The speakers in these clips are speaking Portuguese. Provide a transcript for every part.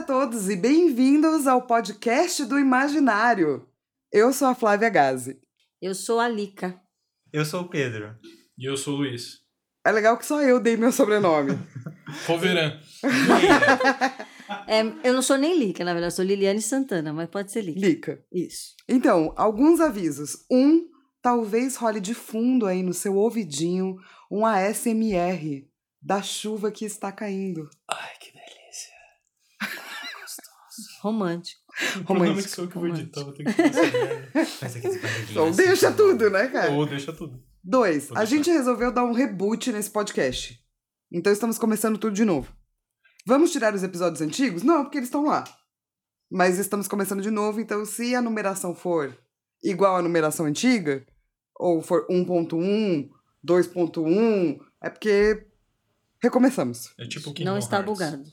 a todos e bem-vindos ao podcast do Imaginário. Eu sou a Flávia Gazi. Eu sou a Lica. Eu sou o Pedro. E eu sou o Luiz. É legal que só eu dei meu sobrenome. Foveran. É, eu não sou nem Lica, na verdade, eu sou Liliane Santana, mas pode ser Lica. Lica. Isso. Então, alguns avisos. Um, talvez role de fundo aí no seu ouvidinho um ASMR da chuva que está caindo. Ai. Romântico. O problema é que Romântico. sou eu que vou editar, vou ter que Romântico. Faz barulhinhos Então, assim, deixa tá? tudo, né, cara? Ou deixa tudo. Dois, Vou a deixar. gente resolveu dar um reboot nesse podcast. Então estamos começando tudo de novo. Vamos tirar os episódios antigos? Não, porque eles estão lá. Mas estamos começando de novo, então se a numeração for igual à numeração antiga, ou for 1.1, 2.1, é porque recomeçamos. É tipo Kingdom Não está Hearts. bugado.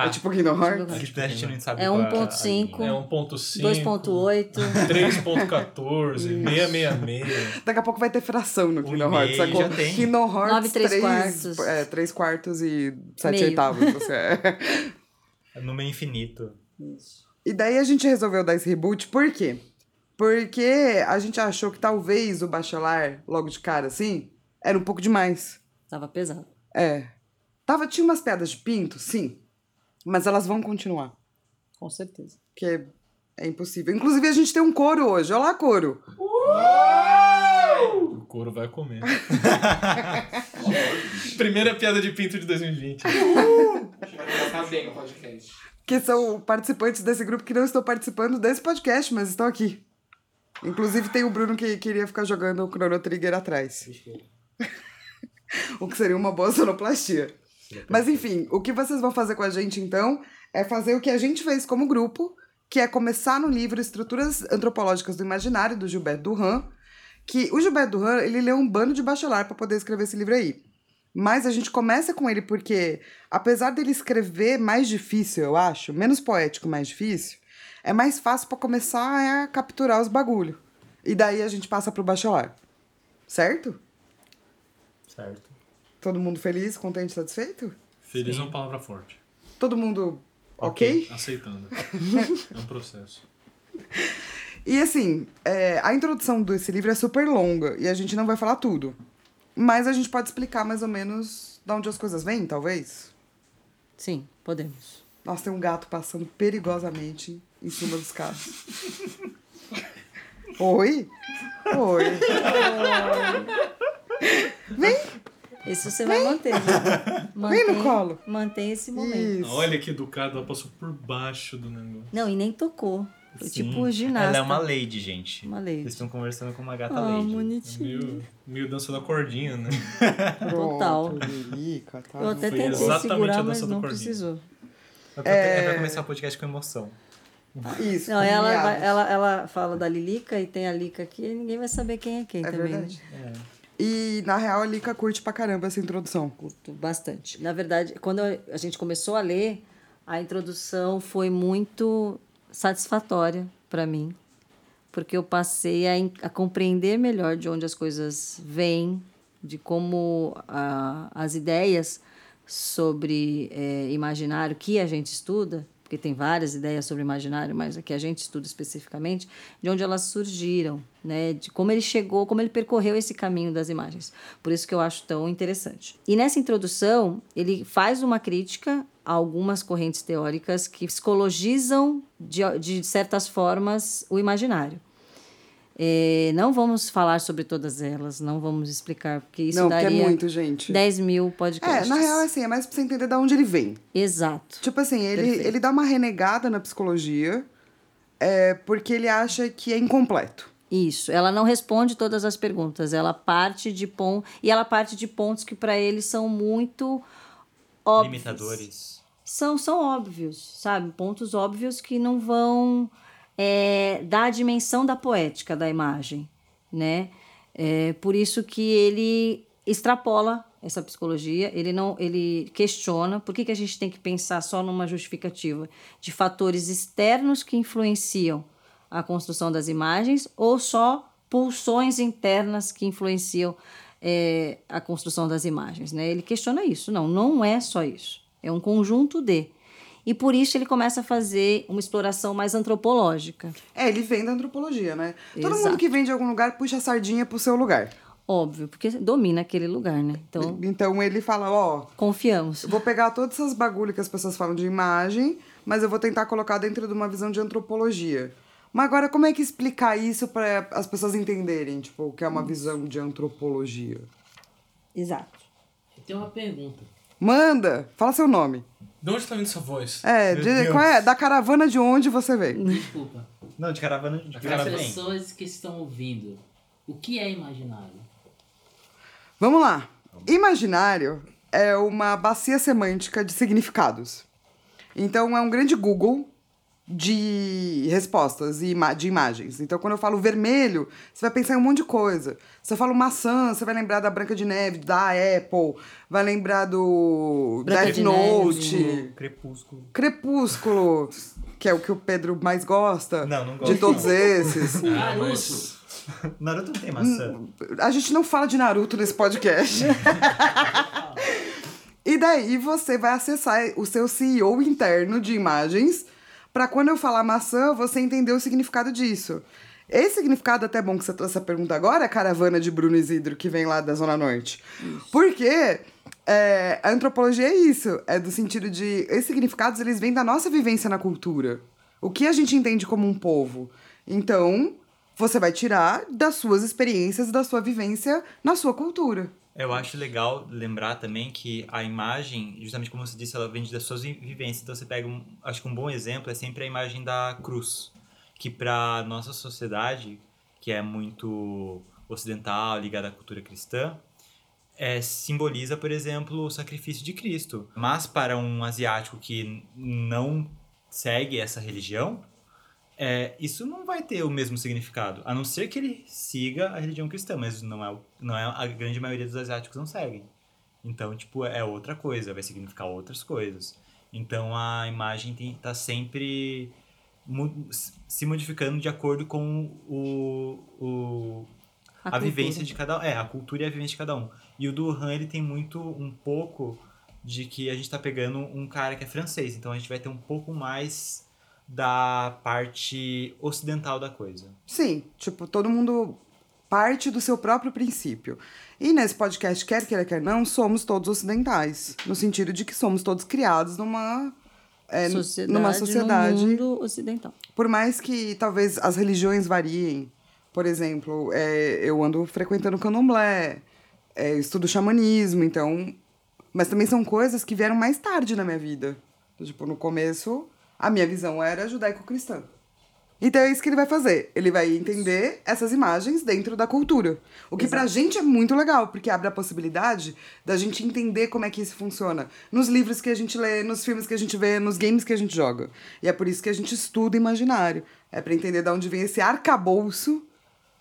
Ah, É tipo Kingdom Hearts. Kingdom É que a gente não sabe É qual a- 1.5. é 1.5. 2.8. 3.14, 666. Daqui a pouco vai ter fração no Kingdom Hearts. sacou? já tem. Kingdom Hearts Nove, três 3 quartos. É, 3 quartos e 7 Meio. oitavos. Você é. É número infinito. Isso. E daí a gente resolveu dar esse reboot, por quê? Porque a gente achou que talvez o Bachelar, logo de cara assim, era um pouco demais. Tava pesado. É. Tava, tinha umas piadas de pinto, sim. Mas elas vão continuar. Com certeza. Porque é impossível. Inclusive, a gente tem um coro hoje. Olá, coro. O couro vai comer. Primeira piada de pinto de 2020. Vai começar bem o podcast. Que são participantes desse grupo que não estão participando desse podcast, mas estão aqui. Inclusive, tem o Bruno que queria ficar jogando o Chrono Trigger atrás. o que seria uma boa sonoplastia. Mas enfim, o que vocês vão fazer com a gente então é fazer o que a gente fez como grupo, que é começar no livro Estruturas Antropológicas do Imaginário, do Gilberto Duran, que o Gilberto Duran, ele leu um bando de bachelar para poder escrever esse livro aí. Mas a gente começa com ele porque, apesar dele escrever mais difícil, eu acho, menos poético, mais difícil, é mais fácil para começar a capturar os bagulho. E daí a gente passa pro bachelar. Certo? Certo. Todo mundo feliz, contente, satisfeito? Feliz Sim. é uma palavra forte. Todo mundo ok? Aceitando. É um processo. E assim, é, a introdução desse livro é super longa e a gente não vai falar tudo. Mas a gente pode explicar mais ou menos de onde as coisas vêm, talvez. Sim, podemos. Nossa, tem um gato passando perigosamente em cima dos carros. Oi? Oi. Vem, Esse você vai manter. né? vem no Mantém- colo. Mantém esse momento. Isso. Olha que educado, ela passou por baixo do negócio. Não, e nem tocou. Foi Sim. tipo ginasta. Ela é uma lady, gente. Uma lady. Vocês estão conversando com uma gata Ah, lady. É bonitinho. meio, meio dança da cordinha, né? Total. Tá Eu até Foi tentei exatamente a segurar, dança mas do não cordinho. precisou. É pra, é pra começar o podcast com emoção. Isso. Não, ela, ela, ela fala da Lilica e tem a Lica aqui e ninguém vai saber quem é quem É também. verdade. Né? É. E, na real, a Lica curte pra caramba essa introdução. Curto bastante. Na verdade, quando a gente começou a ler, a introdução foi muito satisfatória para mim, porque eu passei a, a compreender melhor de onde as coisas vêm, de como ah, as ideias sobre eh, imaginário que a gente estuda, porque tem várias ideias sobre imaginário, mas a que a gente estuda especificamente, de onde elas surgiram, né? de como ele chegou, como ele percorreu esse caminho das imagens. Por isso que eu acho tão interessante. E nessa introdução, ele faz uma crítica a algumas correntes teóricas que psicologizam, de, de certas formas, o imaginário. Eh, não vamos falar sobre todas elas, não vamos explicar, porque isso não, porque daria é muito, gente. 10 mil podcasts. É, na real, assim, é mais pra você entender de onde ele vem. Exato. Tipo assim, ele, Perfeito. ele dá uma renegada na psicologia é, porque ele acha que é incompleto. Isso, ela não responde todas as perguntas, ela parte de pon e ela parte de pontos que para ele são muito óbvios. Limitadores. São, são óbvios, sabe? Pontos óbvios que não vão é, dar a dimensão da poética da imagem, né? É, por isso que ele extrapola essa psicologia, ele não, ele questiona por que, que a gente tem que pensar só numa justificativa de fatores externos que influenciam a construção das imagens ou só pulsões internas que influenciam é, a construção das imagens, né? Ele questiona isso. Não, não é só isso. É um conjunto de. E por isso ele começa a fazer uma exploração mais antropológica. É, ele vem da antropologia, né? Todo Exato. mundo que vem de algum lugar puxa a sardinha pro seu lugar. Óbvio, porque domina aquele lugar, né? Então, Então ele fala, ó, confiamos. vou pegar todas essas bagulhas que as pessoas falam de imagem, mas eu vou tentar colocar dentro de uma visão de antropologia. Mas agora, como é que explicar isso para as pessoas entenderem, tipo, o que é uma visão de antropologia? Exato. Eu tenho uma pergunta. Manda, fala seu nome. De onde tá vindo essa voz? É, de- qual é? Da caravana de onde você veio? Desculpa. Não, de caravana de Para as caravana. pessoas que estão ouvindo, o que é imaginário? Vamos lá. Imaginário é uma bacia semântica de significados. Então é um grande Google de respostas e ima- de imagens. Então quando eu falo vermelho, você vai pensar em um monte de coisa. Se eu falo maçã, você vai lembrar da Branca de Neve, da Apple, vai lembrar do Branca Death de Note, Neve. Crepúsculo. Crepúsculo, que é o que o Pedro mais gosta. Não, não De gosto, todos não. esses. Naruto! Naruto não tem maçã. A gente não fala de Naruto nesse podcast. e daí você vai acessar o seu CEO interno de imagens para quando eu falar maçã, você entender o significado disso. Esse significado, até bom que você trouxe essa pergunta agora, é a caravana de Bruno Isidro, que vem lá da Zona Norte. Porque é, a antropologia é isso, é do sentido de... Esses significados, eles vêm da nossa vivência na cultura. O que a gente entende como um povo. Então, você vai tirar das suas experiências, da sua vivência na sua cultura. Eu acho legal lembrar também que a imagem, justamente como você disse, ela vem das suas vi- vivências. Então você pega, um, acho que um bom exemplo é sempre a imagem da cruz, que para nossa sociedade, que é muito ocidental, ligada à cultura cristã, é, simboliza, por exemplo, o sacrifício de Cristo. Mas para um asiático que não segue essa religião, é, isso não vai ter o mesmo significado, a não ser que ele siga a religião cristã, mas não é, não é a grande maioria dos asiáticos não seguem. Então, tipo, é outra coisa, vai significar outras coisas. Então a imagem tem, tá sempre se modificando de acordo com o, o, a, cultura. vivência de cada um. É, a cultura e a vivência de cada um. E o do Han, ele tem muito, um pouco de que a gente tá pegando um cara que é francês. Então a gente vai ter um pouco mais da parte ocidental da coisa. Sim, tipo, todo mundo parte do seu próprio princípio. E nesse podcast, quer queira, quer não, somos todos ocidentais. No sentido de que somos todos criados numa, é, sociedade, numa sociedade. no mundo ocidental. Por mais que talvez as religiões variem, por exemplo, é, eu ando frequentando candomblé, é, estudo xamanismo, então. Mas também são coisas que vieram mais tarde na minha vida. Tipo, no começo, a minha visão era judaico-cristã. Então é isso que ele vai fazer. Ele vai entender essas imagens dentro da cultura. O que pra gente é muito legal, porque abre a possibilidade da gente entender como é que isso funciona. Nos livros que a gente lê, nos filmes que a gente vê, nos games que a gente joga. E é por isso que a gente estuda imaginário. É pra entender de onde vem esse arcabouço.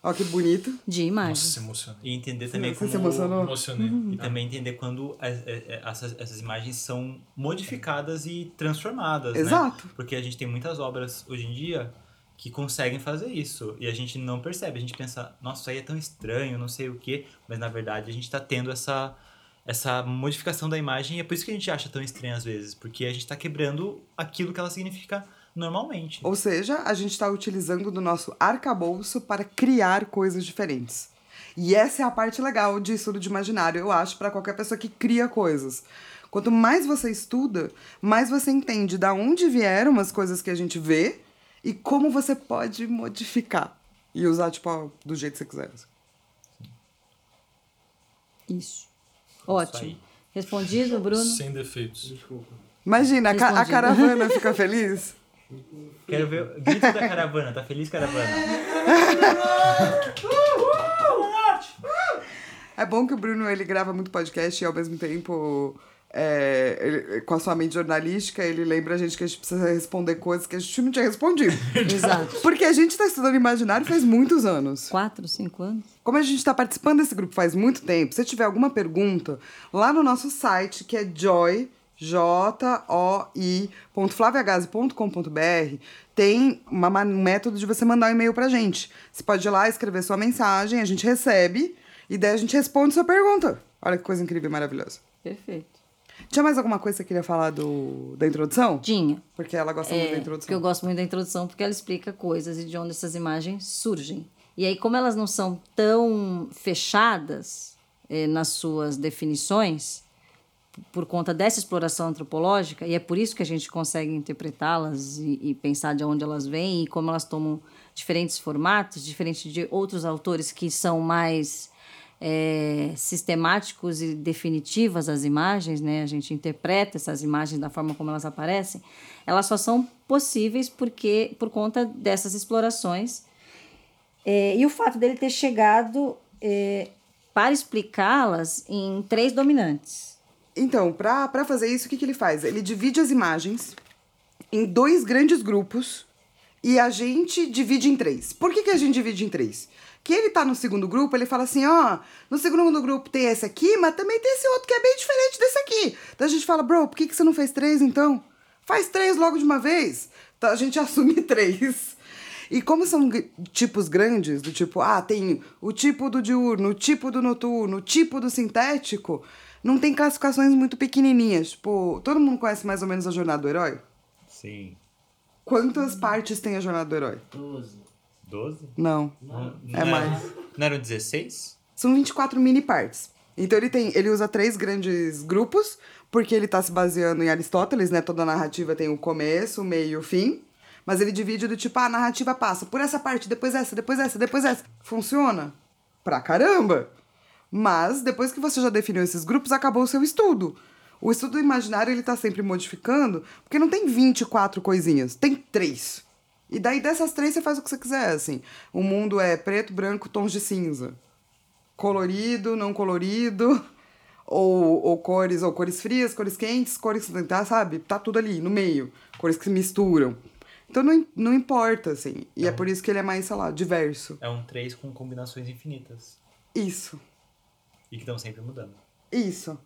Ó, que bonito. De Nossa, imagem. se emociona. E entender também Você como... se emocionou? Emocionei. E também entender quando é, é, é, essas, essas imagens são modificadas e transformadas, né? Exato. Porque a gente tem muitas obras hoje em dia que conseguem fazer isso. E a gente não percebe. A gente pensa, nossa, isso aí é tão estranho, não sei o quê. Mas na verdade a gente está tendo essa, essa modificação da imagem e é por isso que a gente acha tão estranho às vezes. Porque a gente está quebrando aquilo que ela significa normalmente. Ou seja, a gente está utilizando do nosso arcabouço para criar coisas diferentes. E essa é a parte legal de estudo de imaginário, eu acho, para qualquer pessoa que cria coisas. Quanto mais você estuda, mais você entende da onde vieram as coisas que a gente vê e como você pode modificar. E usar, tipo, do jeito que você quiser. Isso. Ótimo. Respondido, Bruno? Sem defeitos. Imagina, a, ca- a Respondido. caravana fica feliz. Quero ver o grito da caravana. Tá feliz, caravana? É bom que o Bruno ele grava muito podcast e ao mesmo tempo, é, ele- com a sua mente jornalística, ele lembra a gente que a gente precisa responder coisas que a gente não tinha respondido. Exato. Porque a gente está estudando imaginário faz muitos anos. Quatro, cinco anos? Como a gente está participando desse grupo faz muito tempo, se tiver alguma pergunta, lá no nosso site, que é joy, j-o-i.flaviagase.com.br, tem uma, ma- um método de você mandar um e-mail pra gente. Você pode ir lá, escrever sua mensagem, a gente recebe, e daí a gente responde sua pergunta. Olha que coisa incrível e maravilhosa. Perfeito. Tinha mais alguma coisa que você queria falar do, da introdução? Tinha. Porque ela gosta muito da É, porque introdução. eu gosto muito da introdução porque ela explica coisas e de onde essas imagens surgem. E aí, como elas não são tão fechadas eh, nas suas definições, por conta dessa exploração antropológica, e é por isso que a gente consegue interpretá-las e, e pensar de onde elas vêm e como elas tomam diferentes formatos, diferente de outros autores que são mais é, sistemáticos e definitivas as imagens, né? A gente interpreta essas imagens da forma como elas aparecem. Elas só são possíveis porque por conta dessas explorações é, e o fato dele ter chegado é, para explicá-las em três dominantes. Então, pra fazer isso, o que, que ele faz? Ele divide as imagens em dois grandes grupos e a gente divide em três. Por que, que a gente divide em três? Que ele tá no segundo grupo, ele fala assim, ó, no segundo grupo tem esse aqui, mas também tem esse outro que é bem diferente desse aqui. Então a gente fala, bro, por que, que você não fez três então? Faz três logo de uma vez. Então a gente assume três. E como são tipos grandes, do tipo, ah, tem o tipo do diurno, o tipo do noturno, o tipo do sintético, não tem classificações muito pequenininhas. Tipo, todo mundo conhece mais ou menos a jornada do herói? Sim. Quantas partes tem a jornada do herói? 12. 12? Não. Não, É não mais. Eram, não eram 16? São 24 mini partes. Então ele tem, ele usa três grandes grupos, porque ele tá se baseando em Aristóteles, né? Toda narrativa tem o começo, o meio e o fim. Mas ele divide do tipo, ah, a narrativa passa por essa parte, depois essa, depois essa, depois essa. Funciona? Pra caramba! Mas depois que você já definiu esses grupos, acabou o seu estudo. O estudo imaginário ele tá sempre modificando, porque não tem 24 coisinhas, tem três. E daí dessas três você faz o que você quiser, assim. O mundo é preto, branco, tons de cinza colorido, não colorido, ou, ou cores, ou cores frias, cores quentes, cores, tá, sabe? Tá tudo ali, no meio. Cores que se misturam. Então não, não importa, assim. E é por isso que ele é mais, sei lá, diverso. É um 3 com combinações infinitas. Isso, E que estão sempre mudando. isso.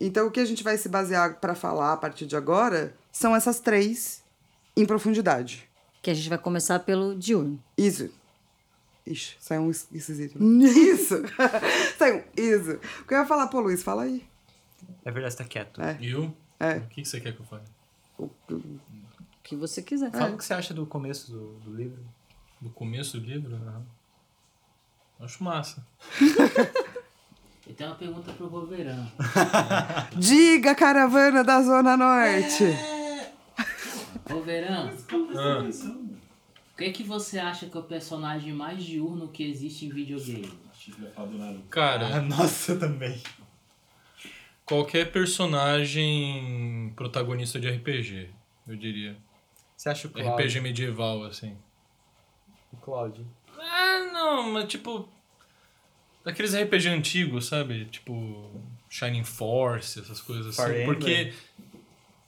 Então o que a gente vai se basear pra falar a partir de agora são essas três em profundidade. Que a gente vai começar pelo diurno. Isso. Ixi, saiu um es- esquisito. Isso! saiu um isso. O que eu ia falar, pô, Luiz, fala aí. É verdade, você tá quieto. É. E eu? É. O que você quer que eu fale? O que você quiser. Fala o que você acha do começo do, do livro. Do começo do livro? Aham. Acho massa. Eu tenho uma pergunta pro Roverão. Diga, caravana da Zona Norte! Roverão, Ah, o que, que você acha que é o personagem mais diurno que existe em videogame? cara, nossa, eu também. qualquer personagem protagonista de RPG, eu diria. Você acha o Cloud? RPG medieval, assim. O Cloud. Ah, não, mas tipo. Daqueles RPG antigos, sabe? Tipo. Shining Force, essas coisas assim. Fire porque Emblem.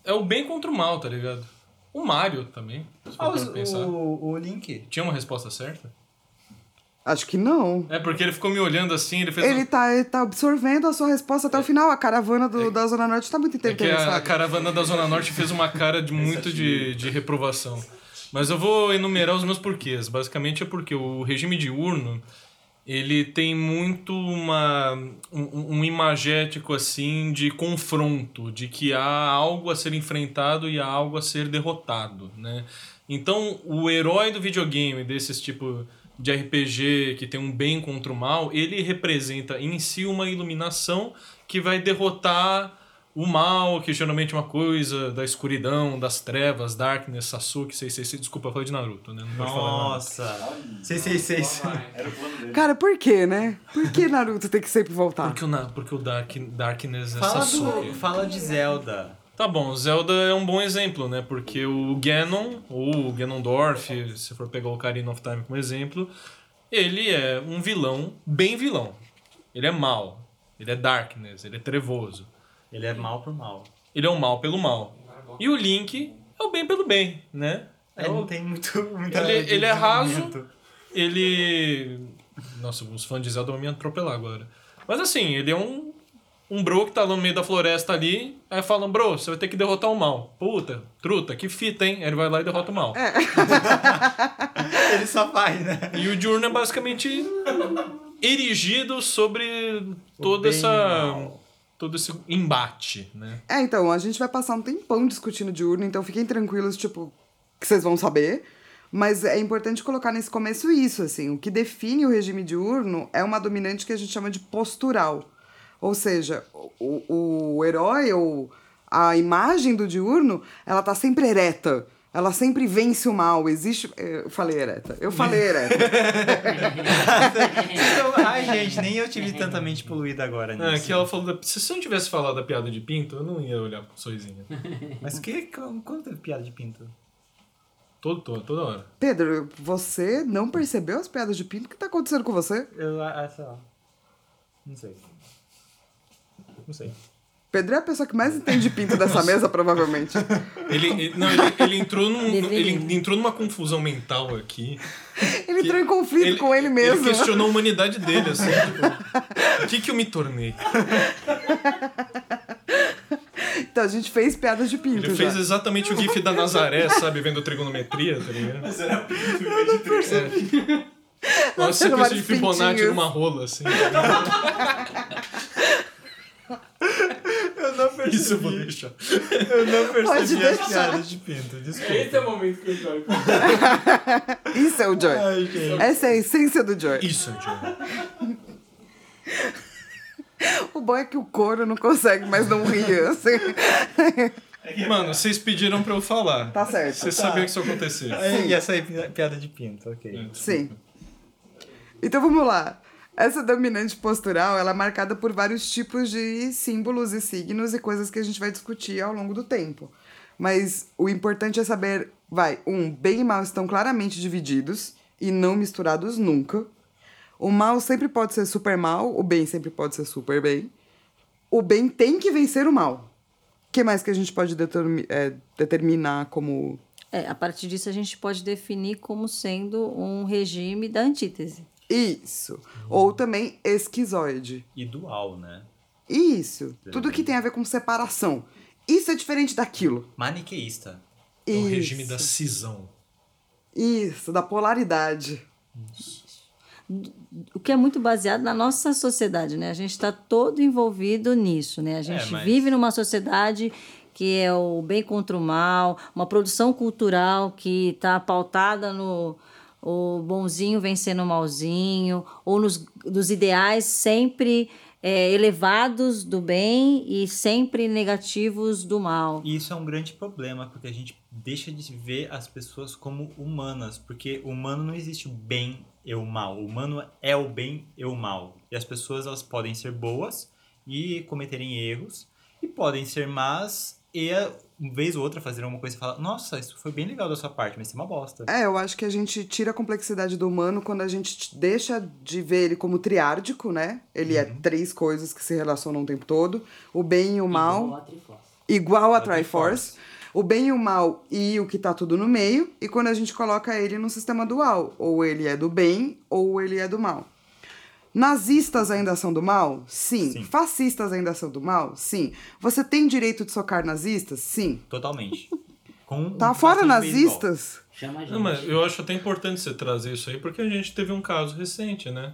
é o bem contra o mal, tá ligado? O Mario também, se Ah, os- pensar. o, o Link. Tinha uma resposta certa? Acho que não. É porque ele ficou me olhando assim, ele fez. Ele um- tá, ele tá absorvendo a sua resposta até o final. A caravana do, da Zona Norte tá muito É que a, a caravana da Zona Norte fez uma cara de muito de, de reprovação. Mas eu vou enumerar os meus porquês. Basicamente é porque o regime diurno ele tem muito uma, um, um imagético assim de confronto, de que há algo a ser enfrentado e há algo a ser derrotado, né? Então, o herói do videogame, desses tipo de RPG que tem um bem contra o mal, ele representa em si uma iluminação que vai derrotar o mal, que geralmente é uma coisa da escuridão, das trevas, Darkness, Sasuke, 666. Desculpa, eu falei de Naruto, né? Não pode falar nada. Nossa. 666. Cara, por quê, né? Por que Naruto tem que sempre voltar? Porque o, Na- porque o Dark, Darkness é Fala, Sasuke. do, fala de Zelda. Tá bom, Zelda é um bom exemplo, né? Porque o Ganon, ou o Ganondorf, se for pegar o Ocarina of Time como exemplo, ele é um vilão, bem vilão. Ele é mal, ele é Darkness, ele é trevoso. Ele é mal por mal. Ele é o mal pelo mal. E o Link é o bem pelo bem, né? É, não tem muito. muita Ele, ele é raso, ele. Nossa, os fãs de Zelda vão me atropelar agora. Mas assim, ele é um, um bro que tá lá no meio da floresta ali. Aí falam, bro, você vai ter que derrotar o mal. Puta, truta, que fita, hein? Aí ele vai lá e derrota o mal. Ele só vai, né? E o Diurno é basicamente erigido sobre toda essa. mal. Todo esse embate, né? É, então, a gente vai passar um tempão discutindo diurno, então fiquem tranquilos, tipo, que vocês vão saber. Mas é importante colocar nesse começo isso, assim, o que define o regime diurno é uma dominante que a gente chama de postural. Ou seja, o, o herói ou a imagem do diurno, ela tá sempre ereta. Ela sempre vence o mal. Existe. Eu falei ereta. Eu falei ereta. Então, ai, gente, nem eu tive tanta mente poluída agora É, nisso. que ela falou da... Se você não tivesse falado da piada de pinto, eu não ia olhar pro sorrisinho. Mas que, quando teve piada de pinto? Todo, todo, toda hora. Pedro, você não percebeu as piadas de pinto? O que tá acontecendo com você? Eu, ah, sei lá. Não sei. Não sei. Pedro é a pessoa que mais entende de pinto dessa mesa, provavelmente. Ele, ele- não, ele, ele entrou num, ele entrou numa confusão mental aqui. Ele entrou em conflito com ele mesmo. Ele questionou a humanidade dele, assim. tipo, o que que eu me tornei? Então a gente fez piadas de pinto. Ele já. fez exatamente o gif da Nazaré, sabe? Vendo trigonometria, tá ligado? Mas era pinto em vez de três. Uma sequência de Fibonacci pintinhos. numa rola, assim. percebi. Isso eu vou deixar. Eu não Pode percebi as piadas de pinto. Desculpa. Esse é o momento que eu jogo. Isso é o Joy. Ai. Essa é a essência do Joy. Isso, Johnny. O bom é que o couro não consegue mais não rir, assim. Mano, vocês pediram pra eu falar. Tá certo. Vocês sabiam que isso ia acontecer. Ai, Ia sair pi- piada de pinto, ok. Sim. Então vamos lá. Essa dominante postural, ela é marcada por vários tipos de símbolos e signos e coisas que a gente vai discutir ao longo do tempo. Mas o importante é saber, vai, um, bem e mal estão claramente divididos e não misturados nunca. O mal sempre pode ser super mal, o bem sempre pode ser super bem. O bem tem que vencer o mal. O que mais que a gente pode determi- é, determinar como É, a partir disso a gente pode definir como sendo um regime da antítese. Isso? Ou também esquizoide. E dual, né? Isso. Tudo que tem a ver com separação. Isso é diferente daquilo. Maniqueísta. É o Isso. regime da cisão. Isso, da polaridade. O que é muito baseado na nossa sociedade, né? A gente está todo envolvido nisso, né? A gente mas- vive numa sociedade que é o bem contra o mal, uma produção cultural que está pautada no o bonzinho vencendo o malzinho, ou nos, nos ideais sempre é, elevados do bem e sempre negativos do mal. E isso é um grande problema, porque a gente deixa de ver as pessoas como humanas, porque humano não existe o bem e o mal. O humano é o bem e o mal. E as pessoas elas podem ser boas e cometerem erros, e podem ser más e uma vez ou outra fazer alguma coisa e falar: Nossa, isso foi bem legal da sua parte, mas isso é uma bosta. É, eu acho que a gente tira a complexidade do humano quando a gente deixa de ver ele como triárdico, né? Ele é três coisas que se relacionam o tempo todo: o bem e o mal. Igual a Triforce. igual a A Triforce. O bem e o mal e o que tá tudo no meio. E quando a gente coloca ele no sistema dual. Ou ele é do bem, ou ele é do mal. Nazistas ainda são do mal? Sim. Sim. Fascistas ainda são do mal? Sim. Você tem direito de socar nazistas? Sim. Totalmente. Com um Tá fora de beisebol. nazistas? Chama a gente. Não, mas eu acho até importante você trazer isso aí, porque a gente teve um caso recente, né?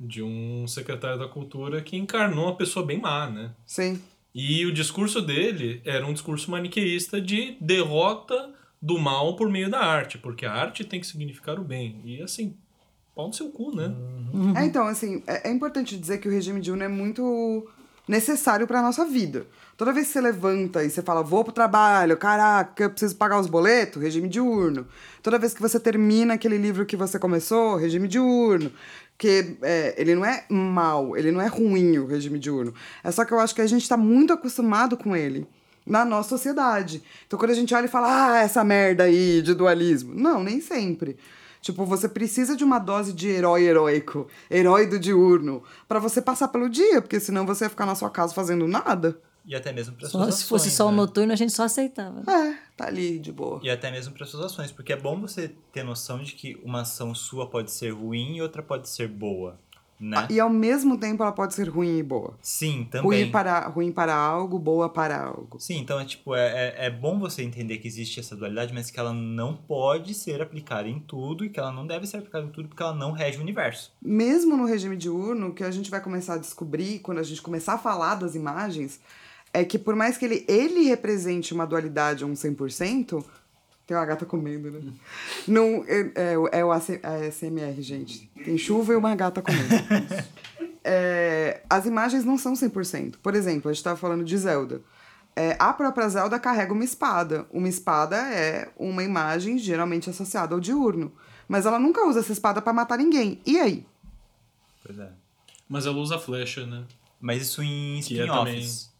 De um secretário da cultura que encarnou uma pessoa bem má, né? Sim. E o discurso dele era um discurso maniqueísta de derrota do mal por meio da arte, porque a arte tem que significar o bem. E assim, pau no seu cu, né? É, então, assim, é, é importante dizer que o regime diurno é muito necessário pra nossa vida. Toda vez que você levanta e você fala, vou pro trabalho, caraca, eu preciso pagar os boletos, regime diurno. Toda vez que você termina aquele livro que você começou, regime diurno. Porque é, ele não é mal, ele não é ruim o regime diurno. É só que eu acho que a gente tá muito acostumado com ele na nossa sociedade. Então quando a gente olha e fala, ah, essa merda aí de dualismo. Não, nem sempre. Tipo, você precisa de uma dose de herói heróico, herói do diurno, pra você passar pelo dia, porque senão você ia ficar na sua casa fazendo nada. E até mesmo para suas se fosse ações, só o né? noturno, a gente só aceitava. É, tá ali de boa. E até mesmo para suas ações, porque é bom você ter noção de que uma ação sua pode ser ruim e outra pode ser boa. Né? E ao mesmo tempo ela pode ser ruim e boa. Sim, também. Ruim para, ruim para algo, boa para algo. Sim, então é tipo, é, é, é bom você entender que existe essa dualidade, mas que ela não pode ser aplicada em tudo e que ela não deve ser aplicada em tudo porque ela não rege o universo. Mesmo no regime diurno, o que a gente vai começar a descobrir quando a gente começar a falar das imagens é que por mais que ele, ele represente uma dualidade, um 100%, tem uma gata comendo, né? Não, é, é, é o AC, a SMR, gente. Tem chuva e uma gata comendo. É, as imagens não são 100%. Por exemplo, a gente estava falando de Zelda. É, a própria Zelda carrega uma espada. Uma espada é uma imagem geralmente associada ao diurno. Mas ela nunca usa essa espada para matar ninguém. E aí? Pois é. Mas ela usa flecha, né? Mas isso em é spin-offs.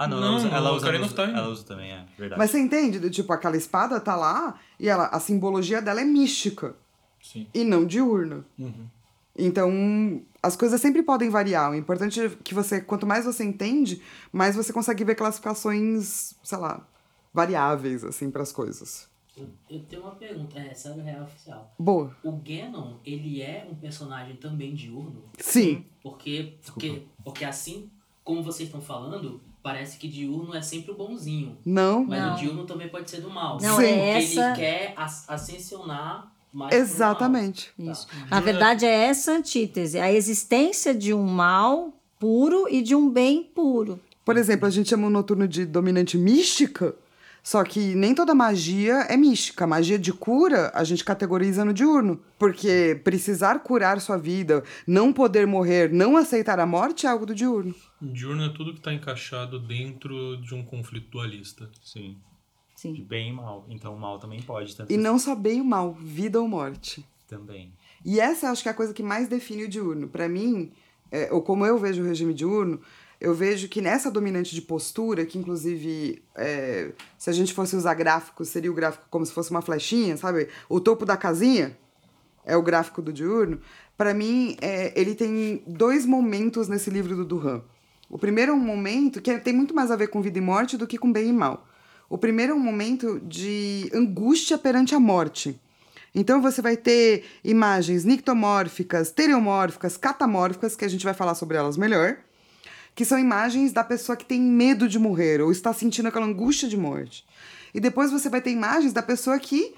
Ah, não, Não, ela usa, ela usa, ela usa, ela usa também, é verdade. Mas você entende? Do Tipo, aquela espada tá lá e ela, a simbologia dela é mística Sim. e não diurna. Uhum. Então, as coisas sempre podem variar. O importante é que você, quanto mais você entende, mais você consegue ver classificações, sei lá, variáveis, assim, para as coisas. Eu, eu tenho uma pergunta, é sério real oficial. Boa. O Ganon, ele é um personagem também diurno? Sim. Porque, porque, porque assim como vocês estão falando, parece que diurno é sempre o bonzinho. Não. Mas Não. o diurno também pode ser do mal. Não, Sim. é Porque essa. ele quer as- ascensionar mais pro mal. Exatamente. Isso. Na verdade, é essa antítese, a existência de um mal puro e de um bem puro. Por exemplo, a gente chama o noturno de dominante mística, só que nem toda magia é mística. A magia de cura a gente categoriza no diurno. Porque precisar curar sua vida, não poder morrer, não aceitar a morte é algo do diurno. Diurno é tudo que tá encaixado dentro de um conflito dualista. Sim. De Sim. bem e mal. Então o mal também pode. Tanto E não só bem e o mal, vida ou morte. Também. E essa eu acho que é a coisa que mais define o diurno. Pra mim, é, ou como eu vejo o regime diurno, eu vejo que nessa dominante de postura, que inclusive, é, se a gente fosse usar gráfico, seria o gráfico como se fosse uma flechinha, sabe? O topo da casinha é o gráfico do diurno. Pra mim, é, ele tem dois momentos nesse livro do Duran. O primeiro é um momento que tem muito mais a ver com vida e morte do que com bem e mal. O primeiro é um momento de angústia perante a morte. Então você vai ter imagens nictomórficas, teriomórficas, catamórficas, que a gente vai falar sobre elas melhor, que são imagens da pessoa que tem medo de morrer ou está sentindo aquela angústia de morte. E depois você vai ter imagens da pessoa que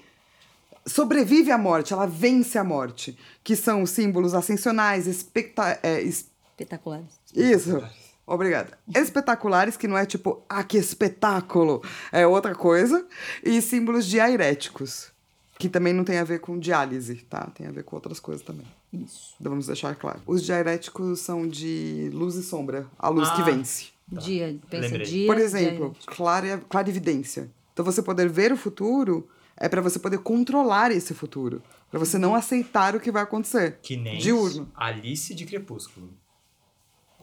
sobrevive à morte, ela vence a morte, que são símbolos ascensionais, é, es- Espetaculares. isso. Obrigada. Espetaculares, que não é tipo, ah, que espetáculo, é outra coisa. E símbolos diairéticos, que também não tem a ver com diálise, tá? Tem a ver com outras coisas também. Isso. Vamos deixar claro. Os diairéticos são de luz e sombra, a luz que Ah. vence. Dia, pensa Lembrei. dia. Por exemplo, clara, clarividência. Então, você poder ver o futuro é para você poder controlar esse futuro. Para você não aceitar o que vai acontecer. Que nem Diurno. Alice de Crepúsculo.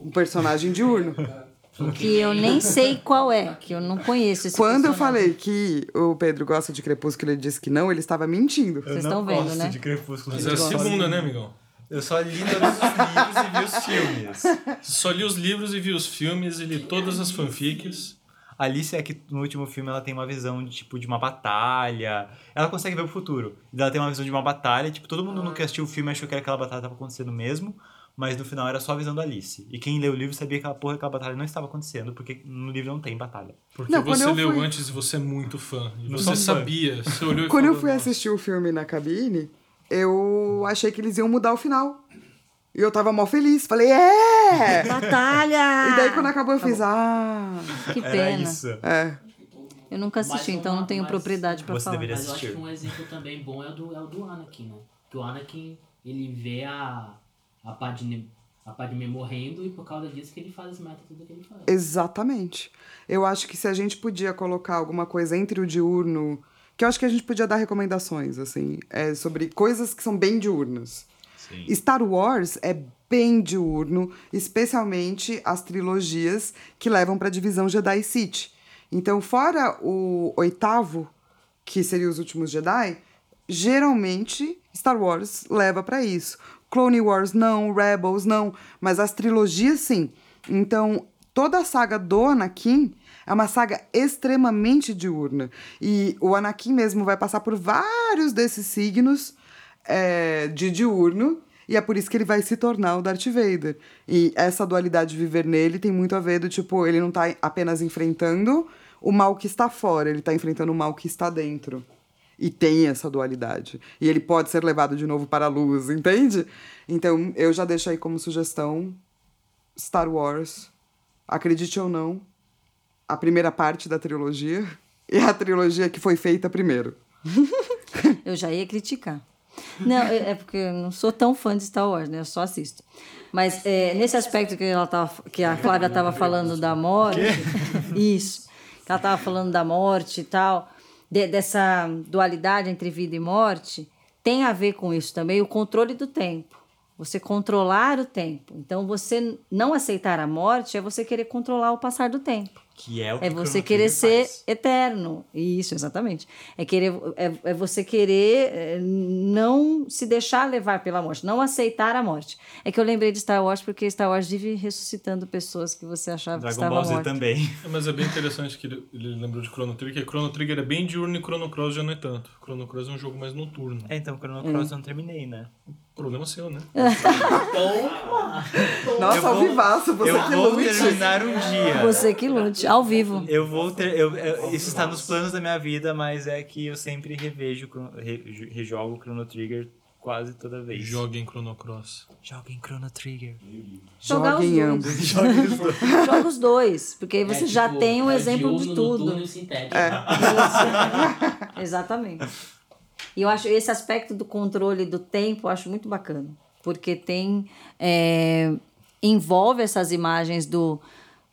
Um personagem diurno. Que eu nem sei qual é, que eu não conheço esse Quando eu personagem. falei que o Pedro gosta de Crepúsculo e ele disse que não, ele estava mentindo. Vocês estão vendo, né? de Crepúsculo. Mas é a Eu só segunda, li- né, amigão? Eu só li todos os livros e vi os filmes. Só li os livros e vi os filmes e li todas as fanfics. A Alice é que no último filme ela tem uma visão de tipo de uma batalha. Ela consegue ver o futuro. E ela tem uma visão de uma batalha. Tipo, todo mundo no que assistiu o filme achou que aquela batalha estava acontecendo mesmo. Mas no final era só a visão da Alice. E quem leu o livro sabia que aquela porra, aquela batalha não estava acontecendo, porque no livro não tem batalha. Porque Não, você eu leu fui- antes e você é muito fã. E Não você fã. sabia. Você olhou e Quando eu falou, fui "Nossa". assistir o filme na cabine, eu achei que eles iam mudar o final. E eu tava mó feliz. Falei, é! Batalha! E daí quando acabou eu fiz, ah. Que Era pena. isso. É. Eu nunca assisti, Mas então uma- não tenho mas- propriedade pra Você falar. deveria Mas eu acho assistir. que um exemplo também bom é o do, é o do Anakin, né? Que o Anakin, ele vê a, a, Padme, a Padme morrendo e por causa disso que ele faz as metas tudo que ele faz. Exatamente. Eu acho que se a gente podia colocar alguma coisa entre o diurno. Que eu acho que a gente podia dar recomendações, assim, é, sobre coisas que são bem diurnas. Sim. Star Wars é bem diurno, especialmente as trilogias que levam para a divisão Jedi Sith. Então, fora o oitavo, que seria os últimos Jedi, geralmente Star Wars leva para isso. Clone Wars não, Rebels não, mas as trilogias sim. Então, toda a saga do Anakin é uma saga extremamente diurna. E o Anakin mesmo vai passar por vários desses signos é, de diurno. e é por isso que ele vai se tornar o Darth Vader. E essa dualidade de viver nele tem muito a ver do tipo, ele não tá apenas enfrentando o mal que está fora, ele tá enfrentando o mal que está dentro. E tem essa dualidade. E ele pode ser levado de novo para a luz, entende? Então, eu já deixo aí como sugestão Star Wars, acredite ou não, a primeira parte da trilogia e a trilogia que foi feita primeiro. Eu já ia criticar. Não, é é porque eu não sou tão fã de Star Wars, né? Eu só assisto. Mas é, nesse aspecto que, ela tava, que a Flávia estava falando da morte, isso, que ela estava falando da morte e tal, de- dessa dualidade entre vida e morte, tem a ver com isso também o controle do tempo. Você controlar o tempo. Então, você não aceitar a morte é você querer controlar o passar do tempo. Que é o que É você querer ser faz. eterno. Isso, exatamente. É, querer, é, é você querer é, não se deixar levar pela morte, não aceitar a morte. É que eu lembrei de Star Wars porque Star Wars vive ressuscitando pessoas que você achava que Dragon estavam Ball Z mortas. também. É, mas é bem interessante que ele, ele lembrou de Chrono Trigger, que Chrono Trigger é bem diurno e Chrono Cross já não é tanto. Chrono Cross é um jogo mais noturno. É, então, Chrono Cross eu não terminei, né? Problema seu, né? Nossa, Eu ao vivaço, você eu que vou lute. terminar um dia. Você que lute, ao vivo. Eu vou ter. Eu, eu- isso está nos planos da minha vida, mas é que eu sempre revejo, re- rejogo Chrono Trigger quase toda vez. Joga em Chrono Cross. Joga em Chrono Trigger. Jogar os Joguem dois. ambos. Joga os dois, porque aí você É, já tipo, tem um é exemplo de tudo. e sintético. Exatamente. E eu acho esse aspecto do controle do tempo, eu acho muito bacana. Porque tem. é, envolve essas imagens do,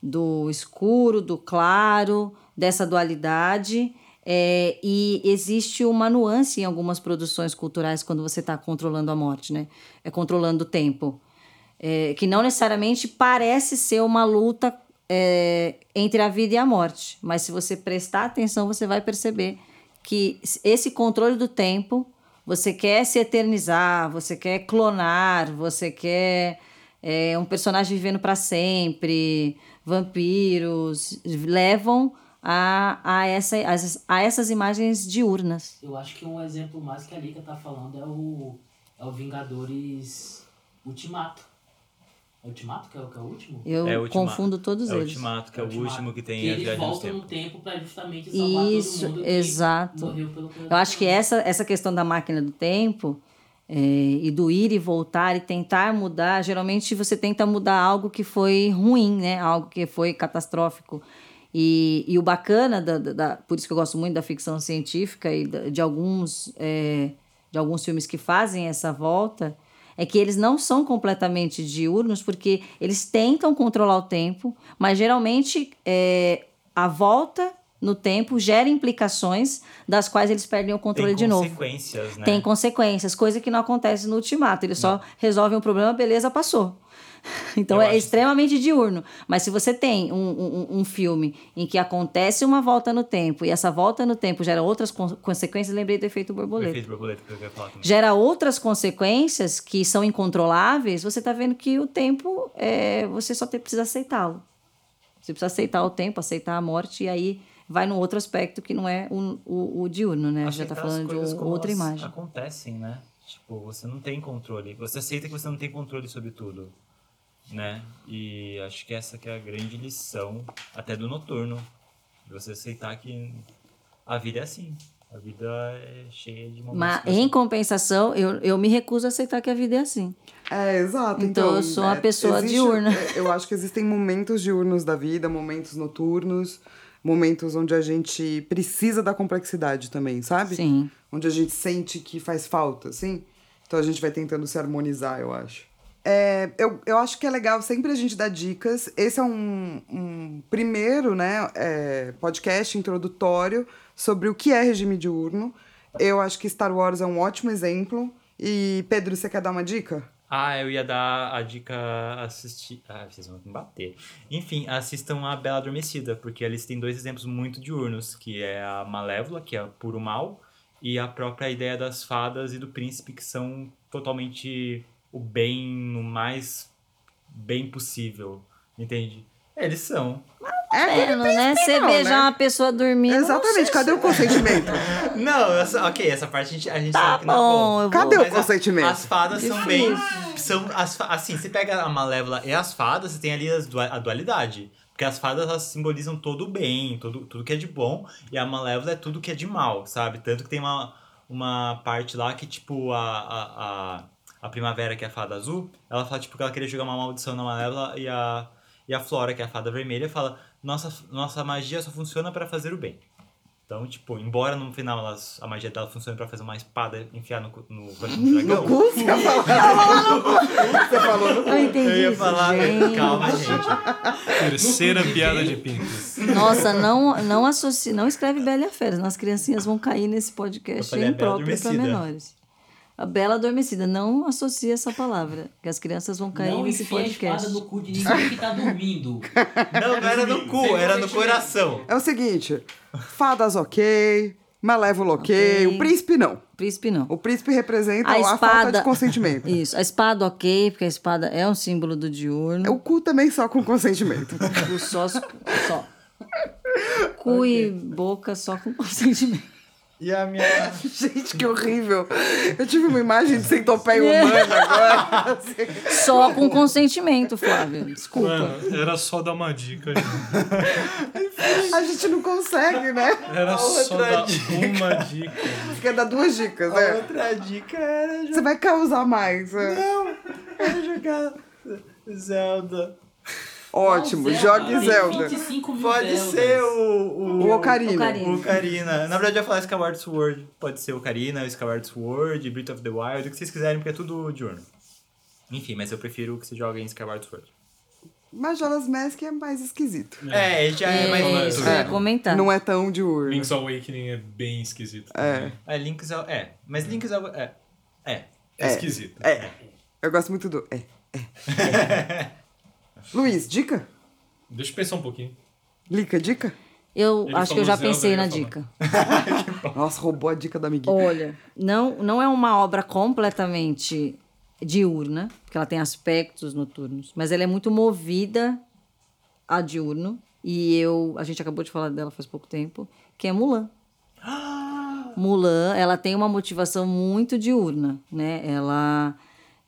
do escuro, do claro, dessa dualidade. é, e existe uma nuance em algumas produções culturais quando você está controlando a morte, né? É controlando o tempo. É, que não necessariamente parece ser uma luta é, entre a vida e a morte. Mas se você prestar atenção, você vai perceber que esse controle do tempo, você quer se eternizar, você quer clonar, você quer é, um personagem vivendo para sempre, vampiros, levam a, a, essa, a, essas- a essas imagens diurnas. Eu acho que um exemplo mais que a Lika tá falando é o, é o Vingadores Ultimato. Ultimato que é o, que é o último? Eu É Ultimato. confundo todos É o eles. Ultimato, que é o Ultimato. último que tem que a eles viagem no voltam tempo. no tempo pra justamente salvar Isso, todo mundo que exato. morreu pelo Eu acho que essa, essa questão da máquina do tempo é, e do ir e voltar e tentar mudar, geralmente você tenta mudar algo que foi ruim, né? Algo que foi catastrófico. E, e o bacana, da, da- da- por isso que eu gosto muito da ficção científica e da- de alguns, é, de alguns filmes que fazem essa volta, é que eles não são completamente diurnos, porque eles tentam controlar o tempo, mas geralmente é, a volta no tempo gera implicações das quais eles perdem o controle Tem de novo. consequências, né? Tem consequências, coisa que não acontece no ultimato. Eles só resolvem o problema, beleza, passou. Então Eu é acho- extremamente diurno. Mas se você tem um, um, um filme em que acontece uma volta no tempo e essa volta no tempo gera outras con- consequências, lembrei do efeito O borboleta efeito borboleta que eu falar também. gera outras consequências que são incontroláveis, você está vendo que o tempo, é, você só tem, precisa aceitá-lo. Você precisa aceitar o tempo, aceitar a morte, e aí vai num outro aspecto que não é o, o, o diurno, né? Já está falando de um- outra imagem. Acontecem, né? Tipo, você não tem controle. Você aceita que você não tem controle sobre tudo, né? E acho que essa que é a grande lição, até do noturno. de Você aceitar que a vida é assim. A vida é cheia de momentos. Mas, em compensação, eu, eu me recuso a aceitar que a vida é assim. É, exato. Então, Então, eu sou uma é, pessoa existe- diurna. é, Eu acho que existem momentos diurnos da vida, momentos noturnos, momentos onde a gente precisa da complexidade também, sabe? Sim. Onde a gente sente que faz falta, assim. Então a gente vai tentando se harmonizar, eu acho. É, eu, eu acho que é legal sempre a gente dar dicas. Esse é um, um primeiro né, é, podcast introdutório sobre o que é regime diurno. Eu acho que Star Wars é um ótimo exemplo. E, Pedro, você quer dar uma dica? Ah, eu ia dar a dica assistir. Ah, vocês vão me bater. Enfim, assistam a Bela Adormecida, porque eles têm dois exemplos muito diurnos, que é a Malévola, que é puro mal, e a própria ideia das fadas e do príncipe, que são totalmente o bem no mais bem possível. Entende? Eles são. É, não é você não, beijar né? uma pessoa dormindo. Exatamente, cadê o consentimento? Não, essa- ok, essa parte a gente, a gente Tá sabe que não é bom, Cadê o Mas a- consentimento? As fadas são bem, são as, assim, você pega a Malévola e as fadas, você tem ali as a dualidade. Porque as fadas elas simbolizam todo o bem, todo, tudo que é de bom, e a Malévola é tudo que é de mal, sabe? Tanto que tem uma, uma parte lá que, tipo, a, a, a, a Primavera, que é a fada azul, ela fala, tipo, que ela queria jogar uma maldição na Malévola, e a, e a Flora, que é a fada vermelha, fala, nossa, nossa magia só funciona para fazer o bem. Então, tipo, embora no final elas, a magia dela funcione pra fazer uma espada e enfiar no, no coração do dragão. Cu, você ia falar. Você falou no cu. Eu entendi Eu ia falar, gente. calma, gente. Terceira piada de Pincas. Nossa, não, não associe, não escreve Bela e a Fera, as criancinhas vão cair nesse podcast Bela impróprio para Adormecida. menores. A Bela Adormecida, não associe essa palavra, que as crianças vão cair Não nesse enfia a espada podcast. no cu de ninguém que tá dormindo. Não, não era no cu, era no coração. É o seguinte: fadas ok, malévolo ok, Ok. o príncipe não. Príncipe não. O príncipe representa A a, falta espada- de consentimento. Isso, a espada ok, porque a espada é um símbolo do diurno. O cu também só com consentimento. O só, só. Cu e boca só com consentimento. E a minha. Gente, que horrível. Eu tive uma imagem de centopeia humana agora. assim. Só com consentimento, Flávio. Desculpa. Mano, era só dar uma dica. gente. A gente não consegue, né? Era só dar dica. uma dica. Quer dar duas dicas, A né? outra dica era, jo- Você vai causar mais. né? era jogar Zelda. Ótimo, Zelda, jogue tem Zelda. 25 mil Pode Zeldas. ser o. O, O Ocarina. Ocarina. O Ocarina. Na verdade, eu ia falar Skyward Sword. Pode ser Ocarina, Skyward Sword, Breath of the Wild, o que vocês quiserem, porque é tudo diurno. Enfim, mas eu prefiro que você jogue em Skyward Sword. Majora's Mask é mais esquisito. É, já é, mais É, isso que eu ia É, comentar. Não é tão diurno. Link's Awakening é bem esquisito. É. É, Link's é. É, mas Link's é. É. É. É esquisito. É. Eu gosto muito do. É. É. Luiz, dica? Deixa eu pensar um pouquinho. Lica, dica? Eu Ele acho que eu já Zelda, pensei na dica. Nossa, roubou a dica da amiguinha. Olha, não, não é uma obra completamente diurna, porque ela tem aspectos noturnos, mas ela é muito movida a diurno. E eu, a gente acabou de falar dela faz pouco tempo, que é Mulan. Mulan, ela tem uma motivação muito diurna, né? Ela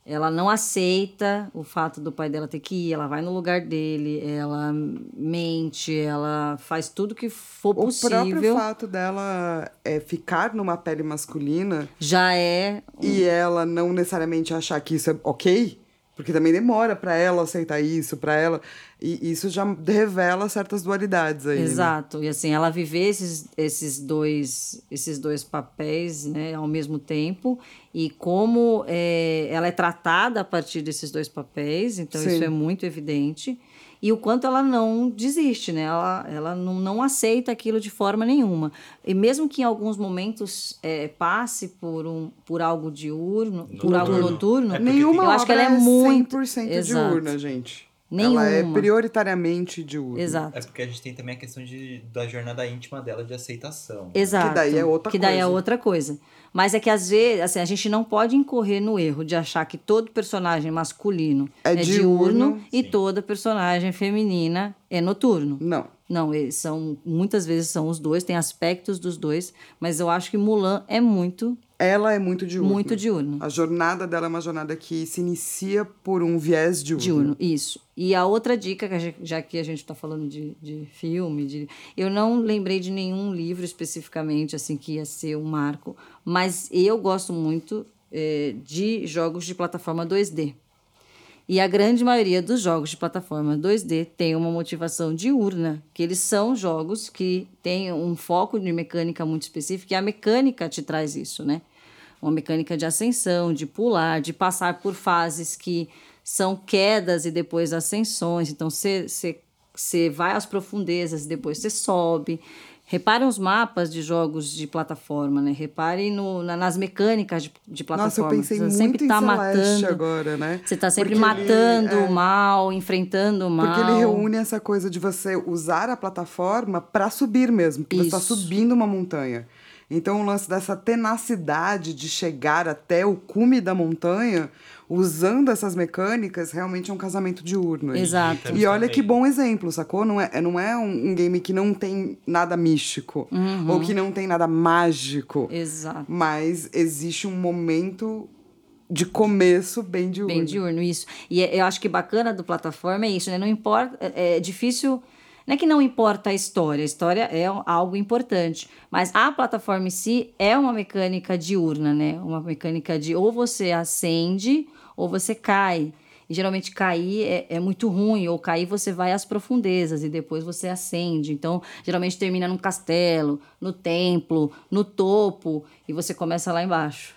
ela não aceita o fato do pai dela ter que ir, ela vai no lugar dele, ela mente, ela faz tudo que for O próprio possível. fato dela é, ficar numa pele masculina Já é e ela não necessariamente achar que isso é ok, porque também demora pra ela aceitar isso, pra ela. E isso já revela certas dualidades aí. né? Exato. E assim, ela viver esses, esses, dois, esses dois papéis né, ao mesmo tempo e como é, ela é tratada a partir desses dois papéis, então Sim. isso é muito evidente. E o quanto ela não desiste, né? Ela, ela não, não aceita aquilo de forma nenhuma. E mesmo que em alguns momentos é, passe por, um, por algo diurno, por algo Noturno. noturno, É Nenhuma eu acho que ela é obra muito 100% Exato. diurna, gente. Ela é Nenhuma. prioritariamente diurna. Exato. É porque a gente tem também a questão de, da jornada íntima dela de aceitação. Exato. Que daí é outra Que daí é coisa. outra coisa. Mas é que às vezes, assim, a gente não pode incorrer no erro de achar que todo personagem masculino É é, diurno, diurno. e toda personagem feminina é noturno. Não. Não, eles são muitas vezes são os dois, tem aspectos dos dois, mas eu acho que Mulan é muito, Ela é muito diurna. muito diurno. A jornada dela é uma jornada que se inicia por um viés diurno. Diurno, isso. E a outra dica, já que a gente está falando de, de filme, de, eu não lembrei de nenhum livro especificamente, assim, que ia ser um marco, mas eu gosto muito eh, de jogos de plataforma 2D. E a grande maioria dos jogos de plataforma 2D tem uma motivação diurna, que eles são jogos que têm um foco de mecânica muito específico, e a mecânica te traz isso, né? Uma mecânica de ascensão, de pular, de passar por fases que são quedas e depois ascensões. Então, você vai às profundezas e depois você sobe. Reparem os mapas de jogos de plataforma, né? Reparem no, na- nas mecânicas de, de Nossa, eu plataforma. pensei Você muito sempre em tá Celeste matando. agora, né? Você tá sempre Porque ele- matando é. o mal, enfrentando o mal. Porque ele reúne essa coisa de você usar a plataforma pra subir mesmo, porque você está Isso. subindo uma montanha. Então o lance dessa tenacidade de chegar até o cume da montanha, usando essas mecânicas, realmente é um casamento diurno. Exato. E olha Também. que bom exemplo, sacou? Não é, não é um, um game que não tem nada místico, Uhum. ou que não tem nada mágico. Exato. Mas existe um momento de começo bem diurno. Bem diurno, isso. E é- eu acho que bacana do plataforma é isso, né? Não importa, é é difícil. Não é que não importa a história, a história é algo importante, mas a plataforma em si é uma mecânica diurna, né? Uma mecânica de ou você acende ou você cai. E geralmente cair é, é muito ruim, ou cair você vai às profundezas e depois você acende. Então, geralmente termina num castelo, no templo, no topo, e você começa lá embaixo.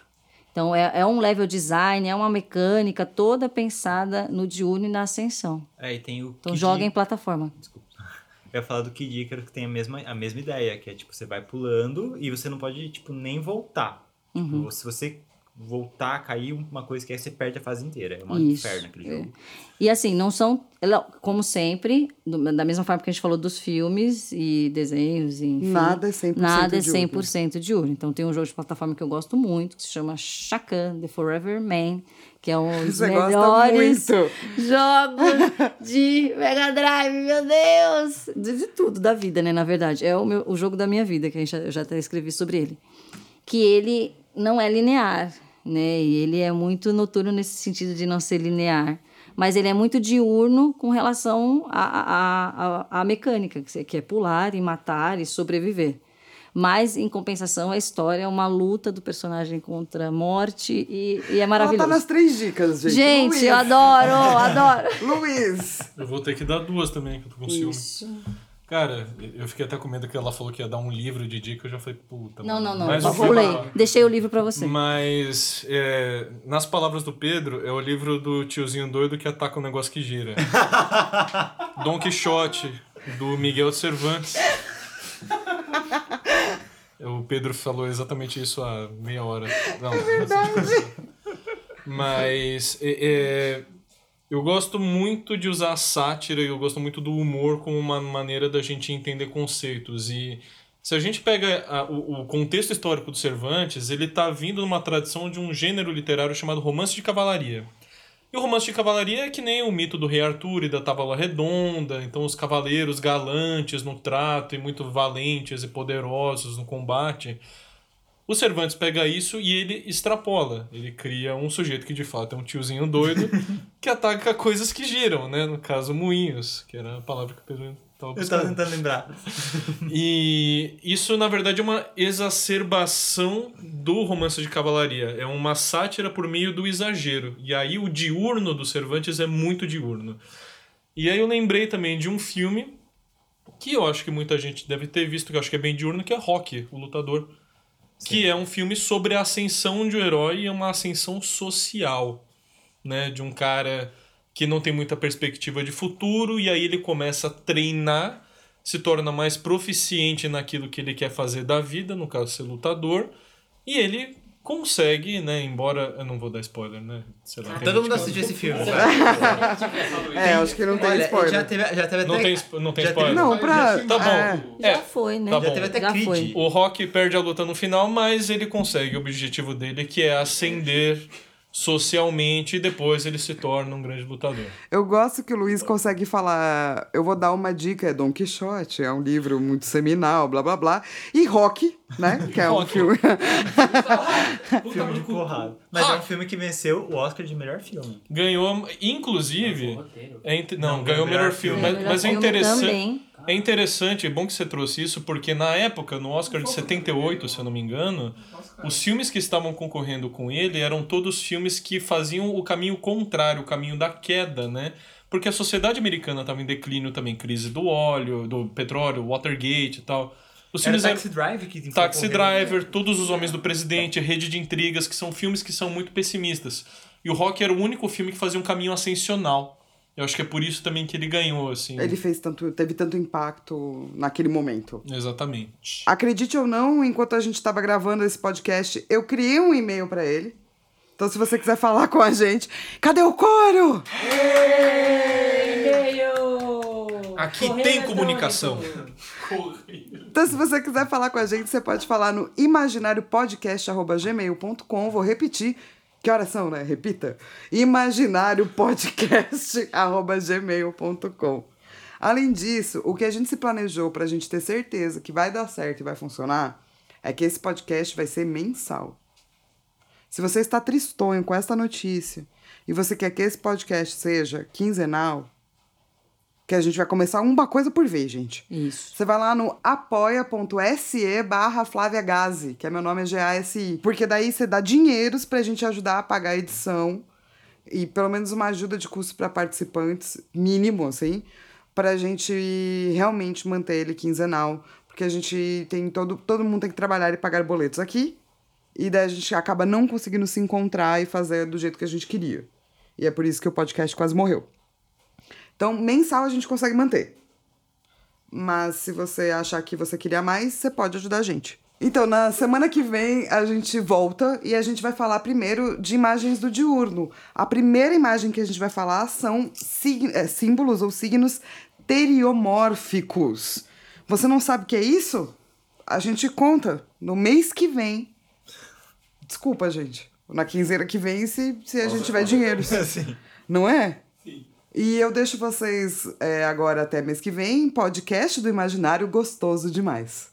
Então, é, é um level design, é uma mecânica toda pensada no diurno e na ascensão. É, e tem o Então, joga em plataforma. Eu ia falar do Kid Icarus que tem a mesma, a mesma ideia, que é tipo, você vai pulando e você não pode, tipo, nem voltar. Uhum. Tipo, se você voltar a cair, uma coisa que aí você perde a fase inteira. É um Isso, inferno aquele é. jogo. E assim, não são, como sempre, do- da mesma forma que a gente falou dos filmes e desenhos, e enfim. Nada é 100% Nada é diurno. 100% diurno. Então tem um jogo de plataforma que eu gosto muito, que se chama Shakan, The Forever Man, que é um dos Você melhores jogos de Mega Drive, meu Deus! De, de tudo da vida, né, na verdade. É o, meu, o jogo da minha vida, que a gente, eu já até escrevi sobre ele. Que ele não é linear, né? E ele é muito noturno nesse sentido de não ser linear. Mas ele é muito diurno com relação à, à, à, à mecânica, que é pular e matar e sobreviver. Mas, em compensação, a história é uma luta do personagem contra a morte e, e é Ela maravilhoso. tá nas três dicas, gente. Gente, Luiz. eu adoro, adoro. Luiz. Eu vou ter que dar duas também, que eu tô com ciúme. Cara, eu fiquei até com medo que ela falou que ia dar um livro de dica, eu já falei, puta. Não, mano. não, não. Mas eu eu vou pulei. falar. Deixei o livro pra você. Mas, é, nas palavras do Pedro, é o livro do tiozinho doido que ataca um negócio que gira. Dom Quixote, do Miguel de Cervantes. O Pedro falou exatamente isso há meia hora. Não, é verdade. Mas é, é, eu gosto muito de usar a sátira e eu gosto muito do humor como uma maneira da gente entender conceitos. E se a gente pega a- o, o contexto histórico do Cervantes, ele está vindo numa tradição de um gênero literário chamado romance de cavalaria. E o romance de cavalaria é que nem o mito do rei Arthur e da Tábua Redonda, então os cavaleiros galantes no trato e muito valentes e poderosos no combate. O Cervantes pega isso e ele extrapola. Ele cria um sujeito que de fato é um tiozinho doido que ataca coisas que giram, né? No caso, moinhos, que era a palavra que o Pedro estava Eu tava buscando. tentando lembrar. E isso, na verdade, é uma exacerbação do romance de cavalaria. É uma sátira por meio do exagero. E aí o diurno do Cervantes é muito diurno. E aí eu lembrei também de um filme que eu acho que muita gente deve ter visto, que eu acho que é bem diurno, que é Rock, o Lutador. Que é um filme sobre a ascensão de um herói e uma ascensão social, né? De um cara que não tem muita perspectiva de futuro e aí ele começa a treinar, se torna mais proficiente naquilo que ele quer fazer da vida, no caso ser lutador, e ele consegue, né? Embora eu não vou dar spoiler, né? Sei lá, tem Todo gente mundo assistiu esse filme, vai. É, acho que não tem Olha, spoiler. já teve, já teve Não até... tem, spo- não tem já spoiler. Não, pra. Tá bom. é. Já É, foi, né? tá Já bom. teve até Já Creed. foi. O Rock perde a luta no final, mas ele consegue o objetivo dele, que é ascender socialmente e depois ele se torna um grande lutador. Eu gosto que o Luiz consegue falar. Eu vou dar uma dica: é Dom Quixote, é um livro muito seminal, blá blá blá. E Rock, né? Que é um filme. Filme de porrada. Mas é um filme que venceu o Oscar de melhor filme. Ganhou, inclusive. É não, Não, ganhou o melhor filme. Mas, Melhor mas é filme interessante. Também. É interessante, é bom que você trouxe isso, porque na época, no Oscar de 78, se eu não me engano, os filmes que estavam concorrendo com ele eram todos filmes que faziam o caminho contrário, o caminho da queda, né? Porque a sociedade americana estava em declínio também, crise do óleo, do petróleo, Watergate e tal. Os filmes Taxi Drive que Taxi concorreu. Driver, Todos os Homens do Presidente, Rede de Intrigas, que são filmes que são muito pessimistas. E o Rock era o único filme que fazia um caminho ascensional. Eu acho que é por isso também que ele ganhou, assim. Ele fez tanto, teve tanto impacto naquele momento. Exatamente. Acredite ou não, enquanto a gente estava gravando esse podcast, eu criei um e-mail para ele. Então, se você quiser falar com a gente, cadê o coro? Aqui Correio tem comunicação. Então, se você quiser falar com a gente, você pode falar no imaginariopodcast.gmail.com. Vou repetir. Que horas são, né? Repita. imaginariopodcast.gmail.com. Além disso, o que a gente se planejou para a gente ter certeza que vai dar certo e vai funcionar é que esse podcast vai ser mensal. Se você está tristonho com esta notícia e você quer que esse podcast seja quinzenal, que a gente vai começar uma coisa por vez, gente. Isso. Você vai lá no apoia.se barra Flávia Gazi, que é meu nome é G-A-S-I. Porque daí você dá dinheiros pra gente ajudar a pagar a edição e pelo menos uma ajuda de custo para participantes, mínimo, assim, pra gente realmente manter ele quinzenal. Porque a gente tem todo. Todo mundo tem que trabalhar e pagar boletos aqui. E daí a gente acaba não conseguindo se encontrar e fazer do jeito que a gente queria. E é por isso que o podcast quase morreu. Então, mensal a gente consegue manter. Mas se você achar que você queria mais, você pode ajudar a gente. Então, na semana que vem, a gente volta e a gente vai falar primeiro de imagens do diurno. A primeira imagem que a gente vai falar são é, símbolos ou signos teriomórficos. Você não sabe o que é isso? A gente conta no mês que vem. Desculpa, gente. Na quinzeira que vem, se, se a gente tiver dinheiro. Sim. Não é? E eu deixo vocês é, agora até mês que vem, podcast do Imaginário Gostoso Demais.